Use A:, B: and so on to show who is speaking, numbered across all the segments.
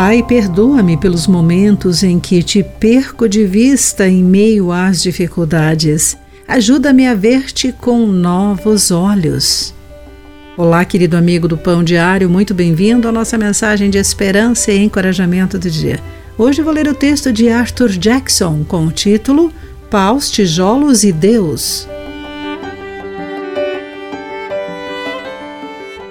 A: Pai, perdoa-me pelos momentos em que te perco de vista em meio às dificuldades. Ajuda-me a ver-te com novos olhos. Olá, querido amigo do Pão Diário, muito bem-vindo à nossa mensagem de esperança e encorajamento do dia. Hoje vou ler o texto de Arthur Jackson com o título Paus, Tijolos e Deus.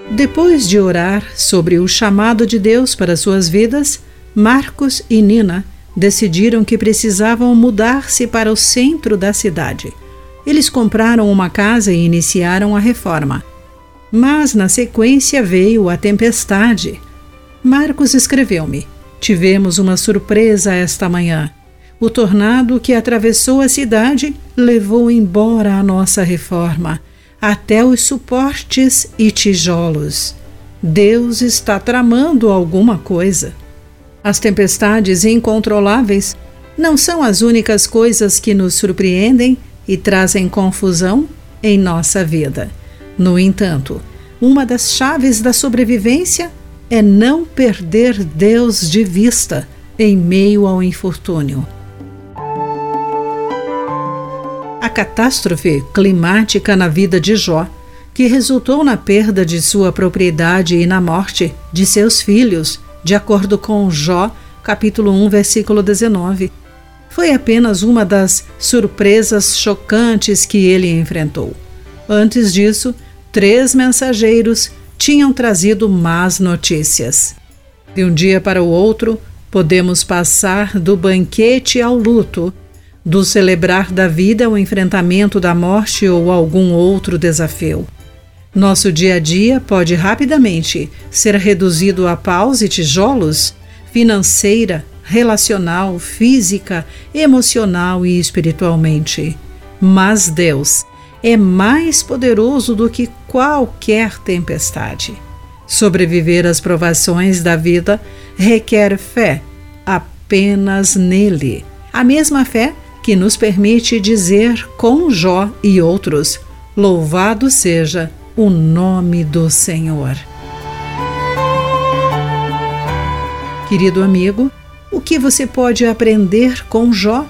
A: Depois de orar sobre o chamado de Deus para suas vidas, Marcos e Nina decidiram que precisavam mudar-se para o centro da cidade. Eles compraram uma casa e iniciaram a reforma. Mas na sequência veio a tempestade. Marcos escreveu-me: Tivemos uma surpresa esta manhã. O tornado que atravessou a cidade levou embora a nossa reforma até os suportes e tijolos. Deus está tramando alguma coisa. As tempestades incontroláveis não são as únicas coisas que nos surpreendem e trazem confusão em nossa vida. No entanto, uma das chaves da sobrevivência é não perder Deus de vista em meio ao infortúnio. Catástrofe climática na vida de Jó, que resultou na perda de sua propriedade e na morte de seus filhos, de acordo com Jó, capítulo 1, versículo 19. Foi apenas uma das surpresas chocantes que ele enfrentou. Antes disso, três mensageiros tinham trazido más notícias. De um dia para o outro, podemos passar do banquete ao luto do celebrar da vida ao enfrentamento da morte ou algum outro desafio. Nosso dia a dia pode rapidamente ser reduzido a paus e tijolos financeira, relacional, física, emocional e espiritualmente. Mas Deus é mais poderoso do que qualquer tempestade. Sobreviver às provações da vida requer fé apenas nele. A mesma fé que nos permite dizer com Jó e outros: Louvado seja o nome do Senhor. Querido amigo, o que você pode aprender com Jó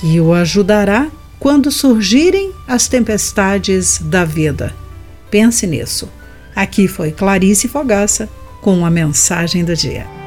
A: que o ajudará quando surgirem as tempestades da vida? Pense nisso. Aqui foi Clarice Fogaça com a mensagem do dia.